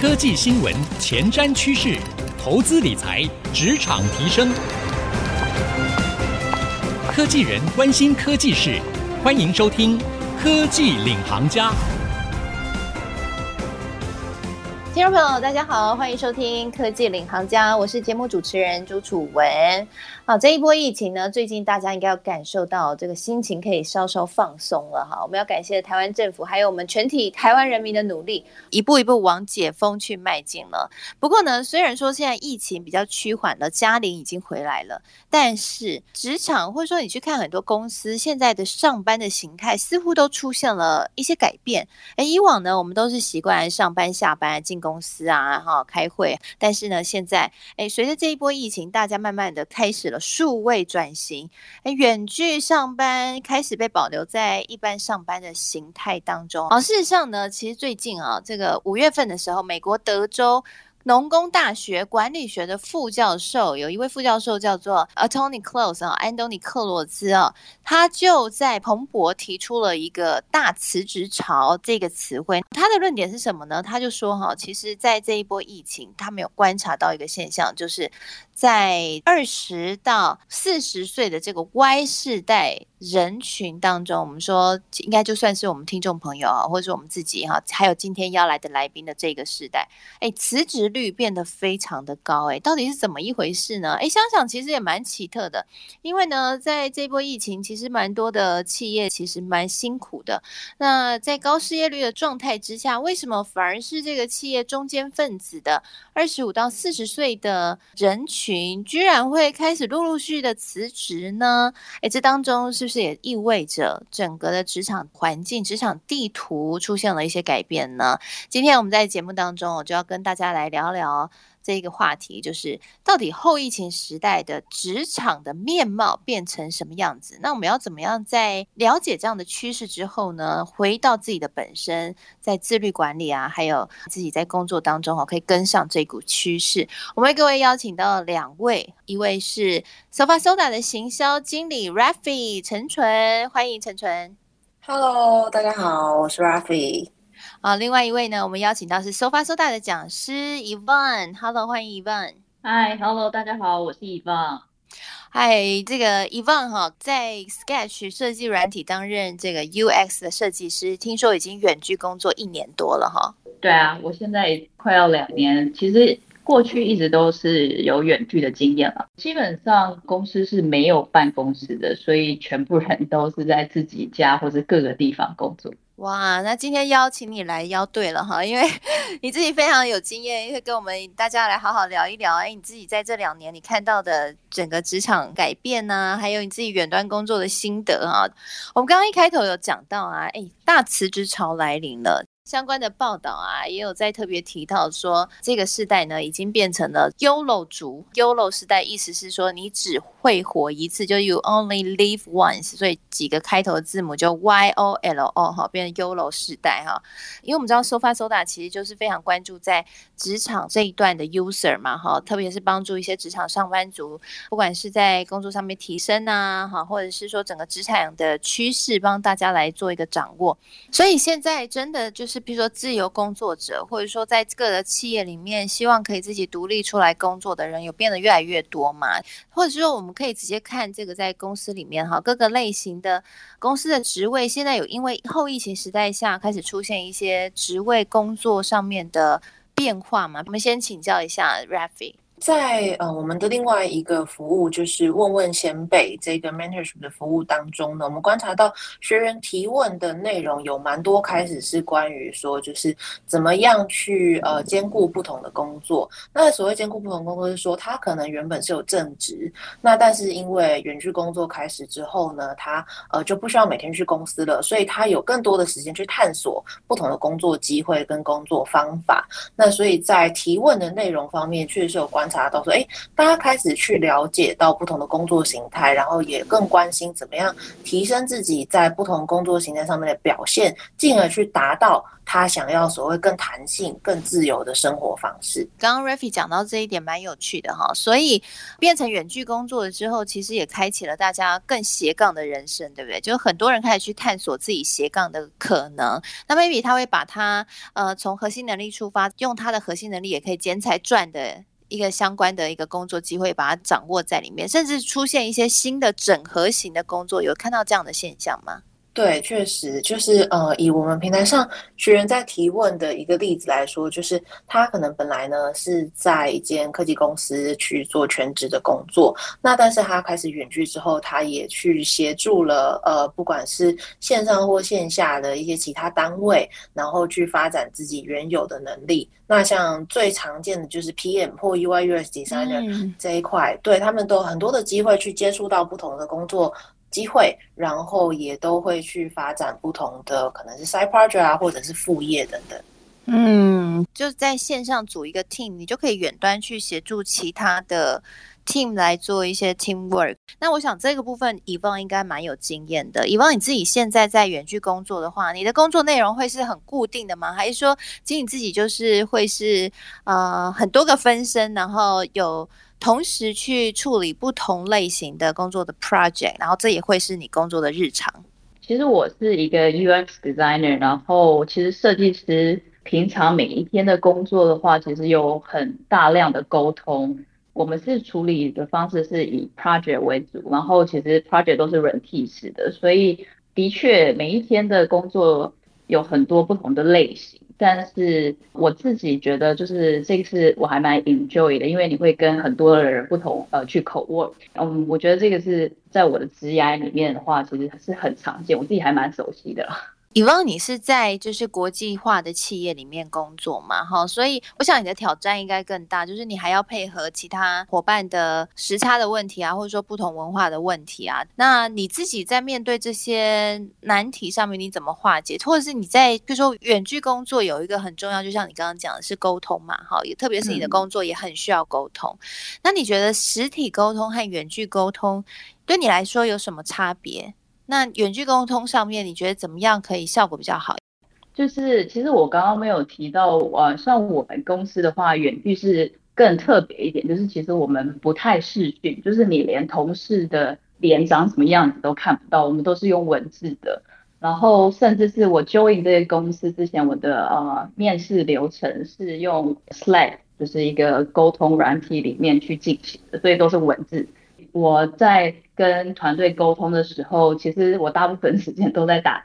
科技新闻、前瞻趋势、投资理财、职场提升，科技人关心科技事，欢迎收听《科技领航家》。听众朋友，大家好，欢迎收听《科技领航家》，我是节目主持人朱楚文。好，这一波疫情呢，最近大家应该要感受到这个心情可以稍稍放松了哈。我们要感谢台湾政府，还有我们全体台湾人民的努力，一步一步往解封去迈进了。不过呢，虽然说现在疫情比较趋缓了，嘉玲已经回来了，但是职场或者说你去看很多公司现在的上班的形态，似乎都出现了一些改变。哎，以往呢，我们都是习惯上班下班进公司啊，哈，开会。但是呢，现在哎，随着这一波疫情，大家慢慢的开始了。数位转型，哎，远距上班开始被保留在一般上班的形态当中。好，事实上呢，其实最近啊，这个五月份的时候，美国德州。农工大学管理学的副教授，有一位副教授叫做 Anthony Close 啊，安东尼克罗兹啊，他就在彭博提出了一个大辞职潮这个词汇。他的论点是什么呢？他就说哈，其实，在这一波疫情，他没有观察到一个现象，就是在二十到四十岁的这个 Y 世代。人群当中，我们说应该就算是我们听众朋友啊，或者说我们自己哈，还有今天邀来的来宾的这个世代，哎，辞职率变得非常的高，哎，到底是怎么一回事呢？哎，想想其实也蛮奇特的，因为呢，在这波疫情，其实蛮多的企业其实蛮辛苦的。那在高失业率的状态之下，为什么反而是这个企业中坚分子的二十五到四十岁的人群，居然会开始陆陆续续的辞职呢？哎，这当中是不。是也意味着整个的职场环境、职场地图出现了一些改变呢。今天我们在节目当中，我就要跟大家来聊聊。这一个话题就是，到底后疫情时代的职场的面貌变成什么样子？那我们要怎么样在了解这样的趋势之后呢，回到自己的本身，在自律管理啊，还有自己在工作当中哦，可以跟上这股趋势。我们为各位邀请到两位，一位是 Sofasoda 的行销经理 Raffy 陈纯，欢迎陈纯。Hello，大家好，我是 Raffy。啊，另外一位呢，我们邀请到是 Sofasoda 的讲师 Yvonne。Hello，欢迎 Yvonne。Hi，Hello，大家好，我是 Yvonne。嗨，这个 Yvonne 哈，在 Sketch 设计软体担任这个 UX 的设计师，听说已经远距工作一年多了哈。对啊，我现在快要两年，其实过去一直都是有远距的经验了。基本上公司是没有办公室的，所以全部人都是在自己家或者各个地方工作。哇，那今天邀请你来邀对了哈，因为 你自己非常有经验，会跟我们大家来好好聊一聊。哎，你自己在这两年你看到的整个职场改变呐、还有你自己远端工作的心得啊。我们刚刚一开头有讲到啊，哎，大辞职潮来临了。相关的报道啊，也有在特别提到说，这个世代呢，已经变成了 YOLO 族。YOLO 世代意思是说，你只会活一次，就 You only live once。所以几个开头字母就 Y O L O 哈，变成 YOLO 时代哈。因为我们知道 Sofasoda 其实就是非常关注在职场这一段的 user 嘛哈，特别是帮助一些职场上班族，不管是在工作上面提升啊哈，或者是说整个职场的趋势，帮大家来做一个掌握。所以现在真的就是。比如说自由工作者，或者说在各个企业里面，希望可以自己独立出来工作的人，有变得越来越多嘛？或者是说，我们我们可以直接看这个在公司里面哈，各个类型的公司的职位，现在有因为后疫情时代下开始出现一些职位工作上面的变化吗？我们先请教一下 Rafi。在呃我们的另外一个服务就是问问先辈这个 mentorship 的服务当中呢，我们观察到学员提问的内容有蛮多，开始是关于说就是怎么样去呃兼顾不同的工作。那所谓兼顾不同工作，是说他可能原本是有正职，那但是因为远距工作开始之后呢，他呃就不需要每天去公司了，所以他有更多的时间去探索不同的工作机会跟工作方法。那所以在提问的内容方面，确实有关。查到说，哎，大家开始去了解到不同的工作形态，然后也更关心怎么样提升自己在不同工作形态上面的表现，进而去达到。他想要所谓更弹性、更自由的生活方式。刚刚 Raffy 讲到这一点蛮有趣的哈，所以变成远距工作了之后，其实也开启了大家更斜杠的人生，对不对？就很多人开始去探索自己斜杠的可能。那 maybe 他会把他呃从核心能力出发，用他的核心能力也可以兼财赚的一个相关的一个工作机会，把它掌握在里面，甚至出现一些新的整合型的工作，有看到这样的现象吗？对，确实就是呃，以我们平台上学员在提问的一个例子来说，就是他可能本来呢是在一间科技公司去做全职的工作，那但是他开始远距之后，他也去协助了呃，不管是线上或线下的一些其他单位，然后去发展自己原有的能力。那像最常见的就是 PM 或 UI UX Designer 这一块，嗯、对他们都有很多的机会去接触到不同的工作。机会，然后也都会去发展不同的，可能是 side project 啊，或者是副业等等。嗯，就在线上组一个 team，你就可以远端去协助其他的 team 来做一些 team work。那我想这个部分以望应该蛮有经验的。以望你自己现在在远距工作的话，你的工作内容会是很固定的吗？还是说，其实你自己就是会是呃很多个分身，然后有。同时去处理不同类型的工作的 project，然后这也会是你工作的日常。其实我是一个 UX designer，然后其实设计师平常每一天的工作的话，其实有很大量的沟通。我们是处理的方式是以 project 为主，然后其实 project 都是软体式的，所以的确每一天的工作有很多不同的类型。但是我自己觉得，就是这个是我还蛮 enjoy 的，因为你会跟很多的人不同呃去口 work，嗯，我觉得这个是在我的职涯里面的话，其实是很常见，我自己还蛮熟悉的。Yvonne，你是在就是国际化的企业里面工作嘛？哈，所以我想你的挑战应该更大，就是你还要配合其他伙伴的时差的问题啊，或者说不同文化的问题啊。那你自己在面对这些难题上面，你怎么化解？或者是你在比如说远距工作有一个很重要，就像你刚刚讲的是沟通嘛？哈，也特别是你的工作也很需要沟通。嗯、那你觉得实体沟通和远距沟通对你来说有什么差别？那远距沟通上面，你觉得怎么样可以效果比较好？就是其实我刚刚没有提到，呃，像我们公司的话，远距是更特别一点，就是其实我们不太视讯，就是你连同事的脸长什么样子都看不到，我们都是用文字的。然后甚至是我 join 这个公司之前，我的呃面试流程是用 Slack，就是一个沟通软体里面去进行的，所以都是文字。我在跟团队沟通的时候，其实我大部分时间都在打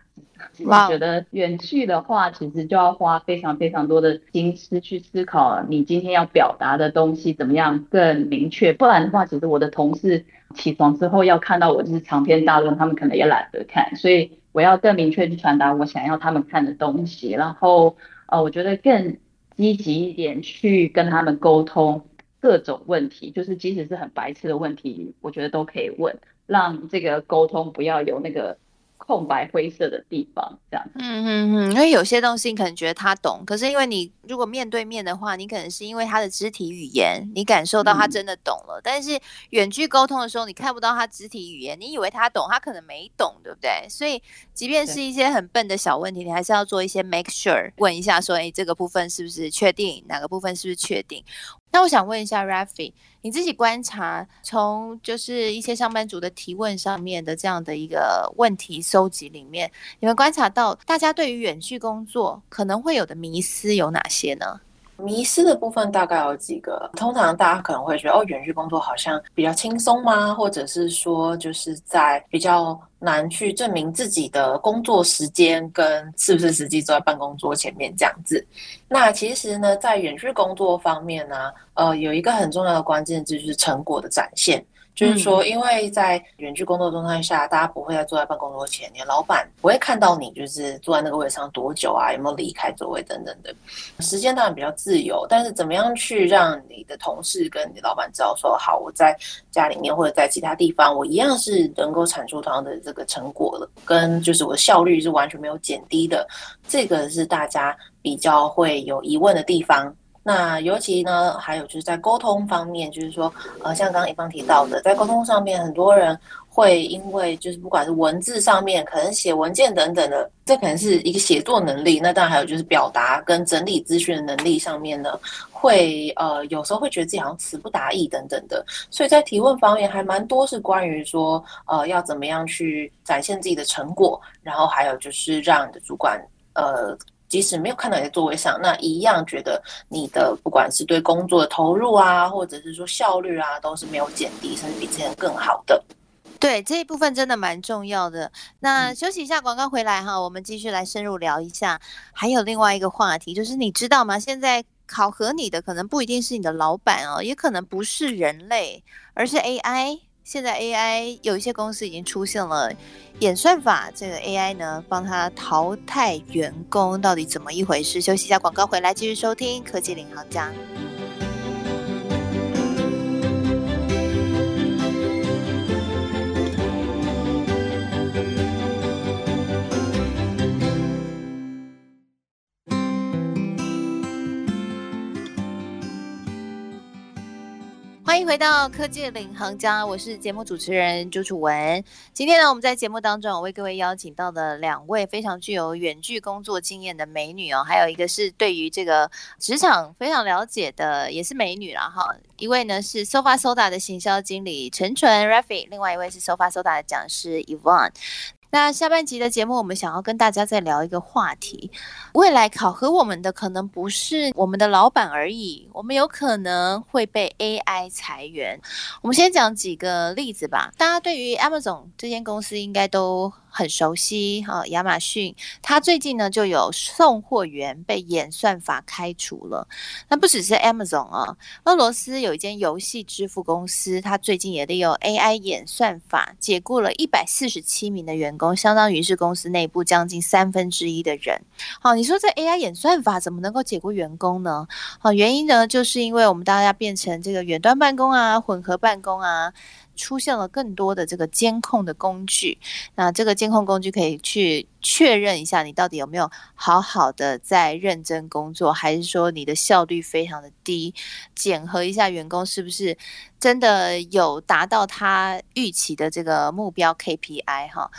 字。我觉得远去的话，其实就要花非常非常多的心思去思考你今天要表达的东西怎么样更明确。不然的话，其实我的同事起床之后要看到我就是长篇大论，他们可能也懒得看。所以我要更明确去传达我想要他们看的东西。然后呃，我觉得更积极一点去跟他们沟通。各种问题，就是即使是很白痴的问题，我觉得都可以问，让这个沟通不要有那个。空白灰色的地方，这样。嗯嗯嗯，因为有些东西你可能觉得他懂，可是因为你如果面对面的话，你可能是因为他的肢体语言，你感受到他真的懂了。嗯、但是远距沟通的时候，你看不到他肢体语言，你以为他懂，他可能没懂，对不对？所以即便是一些很笨的小问题，你还是要做一些 make sure，问一下说，哎，这个部分是不是确定？哪个部分是不是确定？那我想问一下 Raffy，你自己观察，从就是一些上班族的提问上面的这样的一个问题收集里面，你们观察到大家对于远距工作可能会有的迷思有哪些呢？迷失的部分大概有几个，通常大家可能会觉得，哦，远距工作好像比较轻松吗？或者是说，就是在比较难去证明自己的工作时间跟是不是实际坐在办公桌前面这样子。那其实呢，在远距工作方面呢，呃，有一个很重要的关键字就是成果的展现。就是说，因为在远距工作状态下，大家不会再坐在办公桌前，你的老板不会看到你就是坐在那个位置上多久啊，有没有离开座位等等的。时间当然比较自由，但是怎么样去让你的同事跟你老板知道说，好，我在家里面或者在其他地方，我一样是能够产出同样的这个成果的，跟就是我的效率是完全没有减低的。这个是大家比较会有疑问的地方。那尤其呢，还有就是在沟通方面，就是说，呃，像刚刚一方提到的，在沟通上面，很多人会因为就是不管是文字上面，可能写文件等等的，这可能是一个写作能力。那当然还有就是表达跟整理资讯的能力上面呢，会呃有时候会觉得自己好像词不达意等等的。所以在提问方面还蛮多是关于说，呃，要怎么样去展现自己的成果，然后还有就是让你的主管呃。即使没有看到你在座位上，那一样觉得你的不管是对工作的投入啊，或者是说效率啊，都是没有减低，甚至比之前更好的。对，这一部分真的蛮重要的。那休息一下，广告回来哈，我们继续来深入聊一下。还有另外一个话题，就是你知道吗？现在考核你的可能不一定是你的老板哦，也可能不是人类，而是 AI。现在 AI 有一些公司已经出现了演算法，这个 AI 呢，帮他淘汰员工，到底怎么一回事？休息一下，广告回来继续收听科技领航家。欢迎回到科技领航家，我是节目主持人朱楚文。今天呢，我们在节目当中，我为各位邀请到的两位非常具有远距工作经验的美女哦，还有一个是对于这个职场非常了解的，也是美女了哈。一位呢是 Sofasoda 的行销经理陈纯 Rafi，另外一位是 Sofasoda 的讲师 Yvonne。那下半集的节目，我们想要跟大家再聊一个话题。未来考核我们的可能不是我们的老板而已，我们有可能会被 AI 裁员。我们先讲几个例子吧。大家对于 Amazon 这间公司应该都很熟悉哈，亚马逊它最近呢就有送货员被演算法开除了。那不只是 Amazon 啊，俄罗斯有一间游戏支付公司，它最近也利用 AI 演算法解雇了一百四十七名的员工，相当于是公司内部将近三分之一的人。好，你说这 AI 演算法怎么能够解雇员工呢？好，原因呢就是因为我们大家变成这个远端办公啊，混合办公啊。出现了更多的这个监控的工具，那这个监控工具可以去确认一下你到底有没有好好的在认真工作，还是说你的效率非常的低，检核一下员工是不是真的有达到他预期的这个目标 KPI 哈？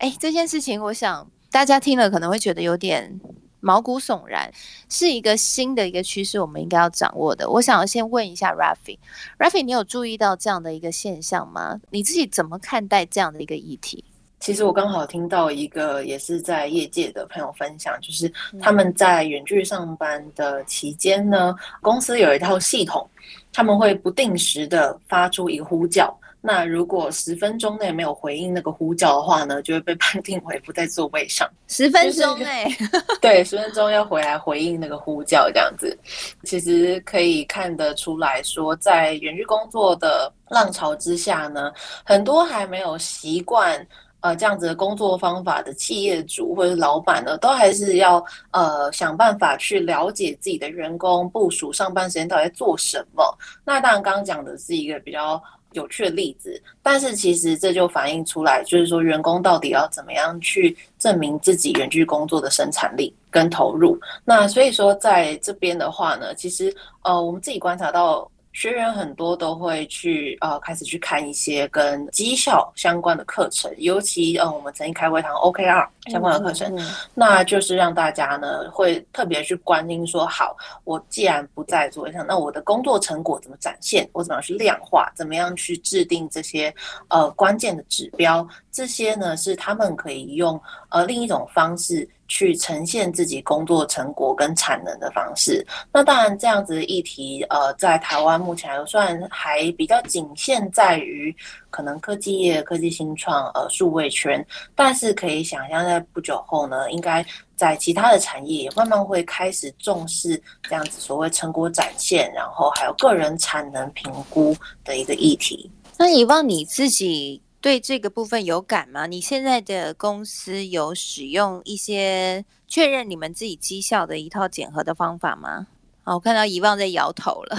诶，这件事情我想大家听了可能会觉得有点。毛骨悚然，是一个新的一个趋势，我们应该要掌握的。我想要先问一下 Rafi，Rafi，你有注意到这样的一个现象吗？你自己怎么看待这样的一个议题？其实我刚好听到一个也是在业界的朋友分享，就是他们在远距上班的期间呢，公司有一套系统，他们会不定时的发出一个呼叫。那如果十分钟内没有回应那个呼叫的话呢，就会被判定为不在座位上。十分钟内，对，十分钟要回来回应那个呼叫，这样子，其实可以看得出来说，在远距工作的浪潮之下呢，很多还没有习惯呃这样子的工作方法的企业主或者老板呢，都还是要呃想办法去了解自己的员工部署上班时间到底在做什么。那当然，刚刚讲的是一个比较。有趣的例子，但是其实这就反映出来，就是说员工到底要怎么样去证明自己远距工作的生产力跟投入。那所以说在这边的话呢，其实呃，我们自己观察到。学员很多都会去呃开始去看一些跟绩效相关的课程，尤其呃我们曾经开过一堂 OKR 相关的课程，嗯嗯、那就是让大家呢会特别去关心说，好，我既然不在座位上，那我的工作成果怎么展现？我怎么样去量化？怎么样去制定这些呃关键的指标？这些呢是他们可以用呃另一种方式。去呈现自己工作成果跟产能的方式。那当然，这样子的议题，呃，在台湾目前还算还比较仅限在于可能科技业、科技新创、呃，数位圈。但是可以想象，在不久后呢，应该在其他的产业也慢慢会开始重视这样子所谓成果展现，然后还有个人产能评估的一个议题。那以往你自己。对这个部分有感吗？你现在的公司有使用一些确认你们自己绩效的一套检核的方法吗？哦，我看到遗忘在摇头了。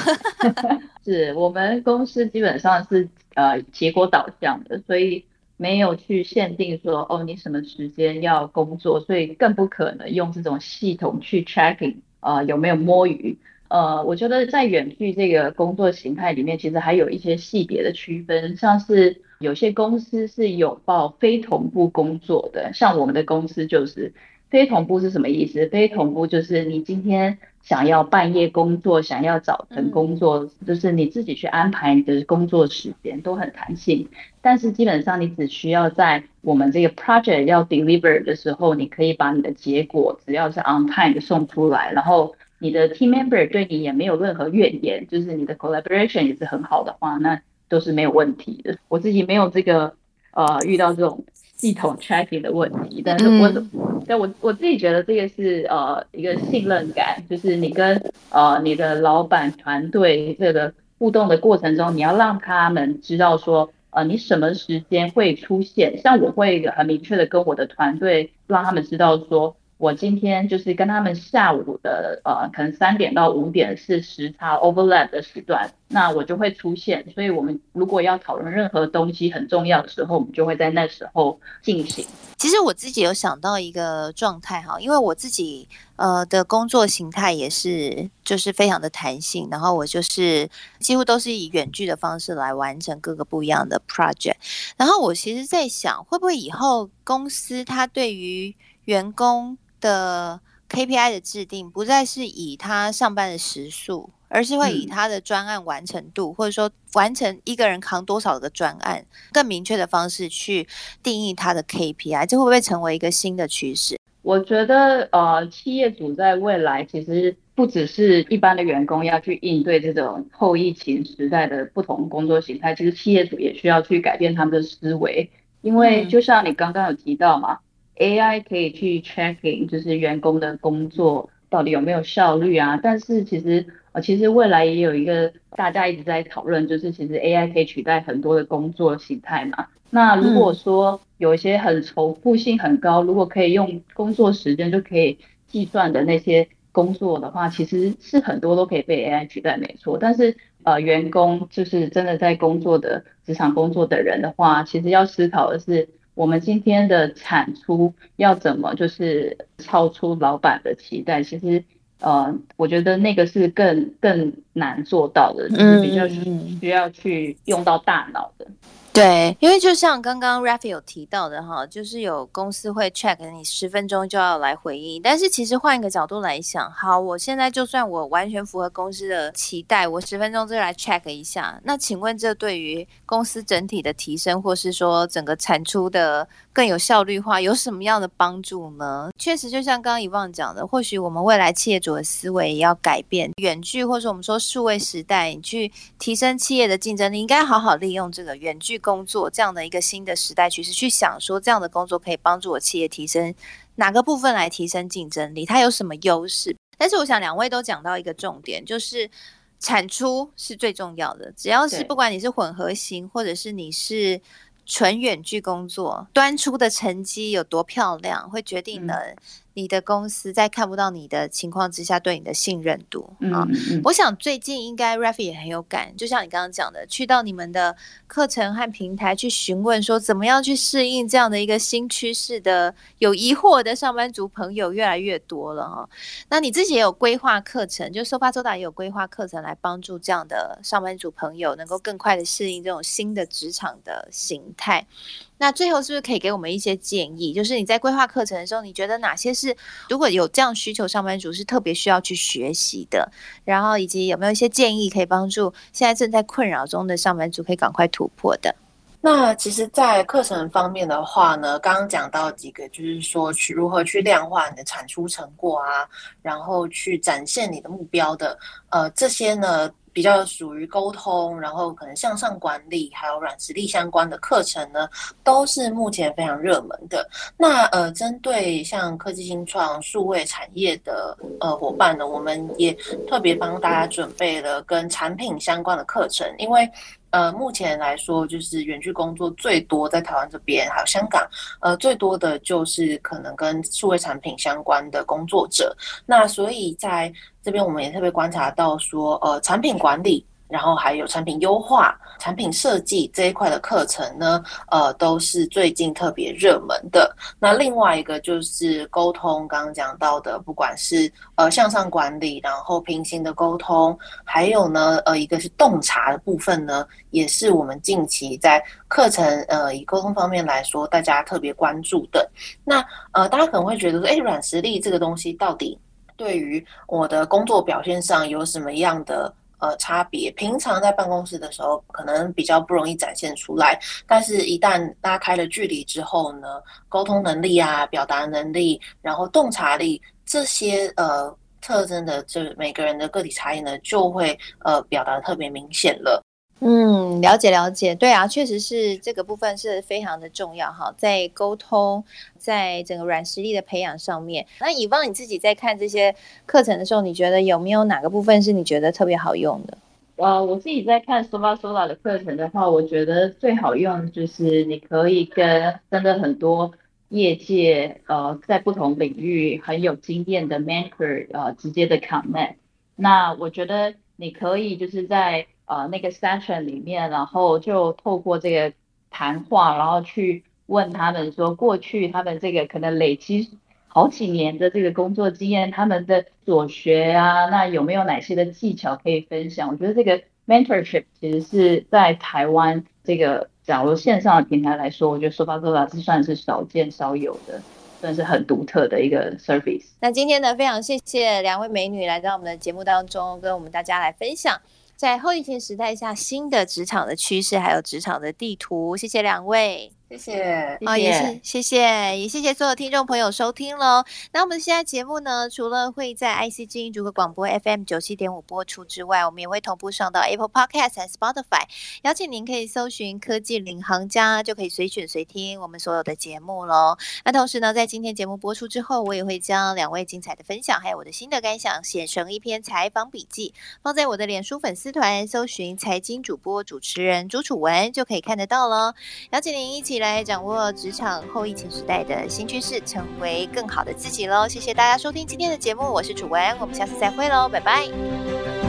是我们公司基本上是呃结果导向的，所以没有去限定说哦你什么时间要工作，所以更不可能用这种系统去 tracking 啊、呃、有没有摸鱼。呃，我觉得在远距这个工作形态里面，其实还有一些细别的区分，像是有些公司是有报非同步工作的，像我们的公司就是。非同步是什么意思？非同步就是你今天想要半夜工作，想要早晨工作，就是你自己去安排你的工作时间都很弹性。但是基本上你只需要在我们这个 project 要 deliver 的时候，你可以把你的结果只要是 on time 送出来，然后你的 team member 对你也没有任何怨言，就是你的 collaboration 也是很好的话，那都是没有问题的。我自己没有这个呃遇到这种。系统 tracking 的问题，但是我，但我我自己觉得这个是呃一个信任感，就是你跟呃你的老板团队这个互动的过程中，你要让他们知道说，呃你什么时间会出现，像我会很明确的跟我的团队让他们知道说。我今天就是跟他们下午的呃，可能三点到五点是时差 overlap 的时段，那我就会出现。所以我们如果要讨论任何东西很重要的时候，我们就会在那时候进行。其实我自己有想到一个状态哈，因为我自己呃的工作形态也是就是非常的弹性，然后我就是几乎都是以远距的方式来完成各个不一样的 project。然后我其实在想，会不会以后公司它对于员工的 KPI 的制定不再是以他上班的时数，而是会以他的专案完成度，嗯、或者说完成一个人扛多少个专案，更明确的方式去定义他的 KPI，这会不会成为一个新的趋势？我觉得，呃，企业主在未来其实不只是一般的员工要去应对这种后疫情时代的不同工作形态，其实企业主也需要去改变他们的思维，因为就像你刚刚有提到嘛。AI 可以去 checking，就是员工的工作到底有没有效率啊？但是其实呃，其实未来也有一个大家一直在讨论，就是其实 AI 可以取代很多的工作形态嘛。那如果说有一些很重复性很高，如果可以用工作时间就可以计算的那些工作的话，其实是很多都可以被 AI 取代，没错。但是呃，员工就是真的在工作的职场工作的人的话，其实要思考的是。我们今天的产出要怎么就是超出老板的期待？其实，呃，我觉得那个是更更难做到的，就是比较需要去用到大脑的。对，因为就像刚刚 Rafi 有提到的哈，就是有公司会 check 你十分钟就要来回应，但是其实换一个角度来想，好，我现在就算我完全符合公司的期待，我十分钟就来 check 一下，那请问这对于公司整体的提升，或是说整个产出的更有效率化，有什么样的帮助呢？确实，就像刚刚 Yvonne 讲的，或许我们未来企业主的思维也要改变，远距或者我们说数位时代，你去提升企业的竞争力，应该好好利用这个远距。工作这样的一个新的时代趋势，去想说这样的工作可以帮助我企业提升哪个部分来提升竞争力，它有什么优势？但是我想两位都讲到一个重点，就是产出是最重要的。只要是不管你是混合型，或者是你是纯远距工作，端出的成绩有多漂亮，会决定了。嗯你的公司在看不到你的情况之下，对你的信任度啊，嗯嗯、我想最近应该 Rafi 也很有感，就像你刚刚讲的，去到你们的课程和平台去询问说，怎么样去适应这样的一个新趋势的有疑惑的上班族朋友越来越多了哈。那你自己也有规划课程，就 Sofasoda 也有规划课程来帮助这样的上班族朋友能够更快的适应这种新的职场的形态。那最后是不是可以给我们一些建议？就是你在规划课程的时候，你觉得哪些是如果有这样需求，上班族是特别需要去学习的？然后以及有没有一些建议可以帮助现在正在困扰中的上班族可以赶快突破的？那其实，在课程方面的话呢，刚刚讲到几个，就是说去如何去量化你的产出成果啊，然后去展现你的目标的，呃，这些呢。比较属于沟通，然后可能向上管理，还有软实力相关的课程呢，都是目前非常热门的。那呃，针对像科技新创、数位产业的呃伙伴呢，我们也特别帮大家准备了跟产品相关的课程，因为。呃，目前来说，就是远距工作最多在台湾这边，还有香港，呃，最多的就是可能跟数位产品相关的工作者。那所以在这边，我们也特别观察到说，呃，产品管理然后还有产品优化、产品设计这一块的课程呢，呃，都是最近特别热门的。那另外一个就是沟通，刚刚讲到的，不管是呃向上管理，然后平行的沟通，还有呢，呃，一个是洞察的部分呢，也是我们近期在课程呃以沟通方面来说，大家特别关注的。那呃，大家可能会觉得说，哎，软实力这个东西到底对于我的工作表现上有什么样的？呃，差别平常在办公室的时候，可能比较不容易展现出来，但是一旦拉开了距离之后呢，沟通能力啊、表达能力，然后洞察力这些呃特征的，这每个人的个体差异呢，就会呃表达特别明显了。嗯，了解了解，对啊，确实是这个部分是非常的重要哈，在沟通，在整个软实力的培养上面。那以往你自己在看这些课程的时候，你觉得有没有哪个部分是你觉得特别好用的？呃，我自己在看 Sofa Sola 的课程的话，我觉得最好用就是你可以跟真的很多业界呃在不同领域很有经验的 mentor 呃直接的 connect。那我觉得你可以就是在呃，那个 session 里面，然后就透过这个谈话，然后去问他们说，过去他们这个可能累积好几年的这个工作经验，他们的所学啊，那有没有哪些的技巧可以分享？我觉得这个 mentorship 其实是在台湾这个假如线上的平台来说，我觉得 Sofa Sola 是算是少见少有的，算是很独特的一个 service。那今天呢，非常谢谢两位美女来到我们的节目当中，跟我们大家来分享。在后疫情时代下，新的职场的趋势，还有职场的地图，谢谢两位。谢谢，哦，也是谢谢，也谢谢所有听众朋友收听喽。那我们现在节目呢，除了会在 IC 之音主客广播 FM 九七点五播出之外，我们也会同步上到 Apple Podcast 和 Spotify。邀请您可以搜寻“科技领航家”，就可以随选随听我们所有的节目喽。那同时呢，在今天节目播出之后，我也会将两位精彩的分享，还有我的心得感想，写成一篇采访笔记，放在我的脸书粉丝团，搜寻“财经主播主持人朱楚文”，就可以看得到喽。邀请您一起来掌握职场后疫情时代的新趋势，成为更好的自己喽！谢谢大家收听今天的节目，我是楚文，我们下次再会喽，拜拜。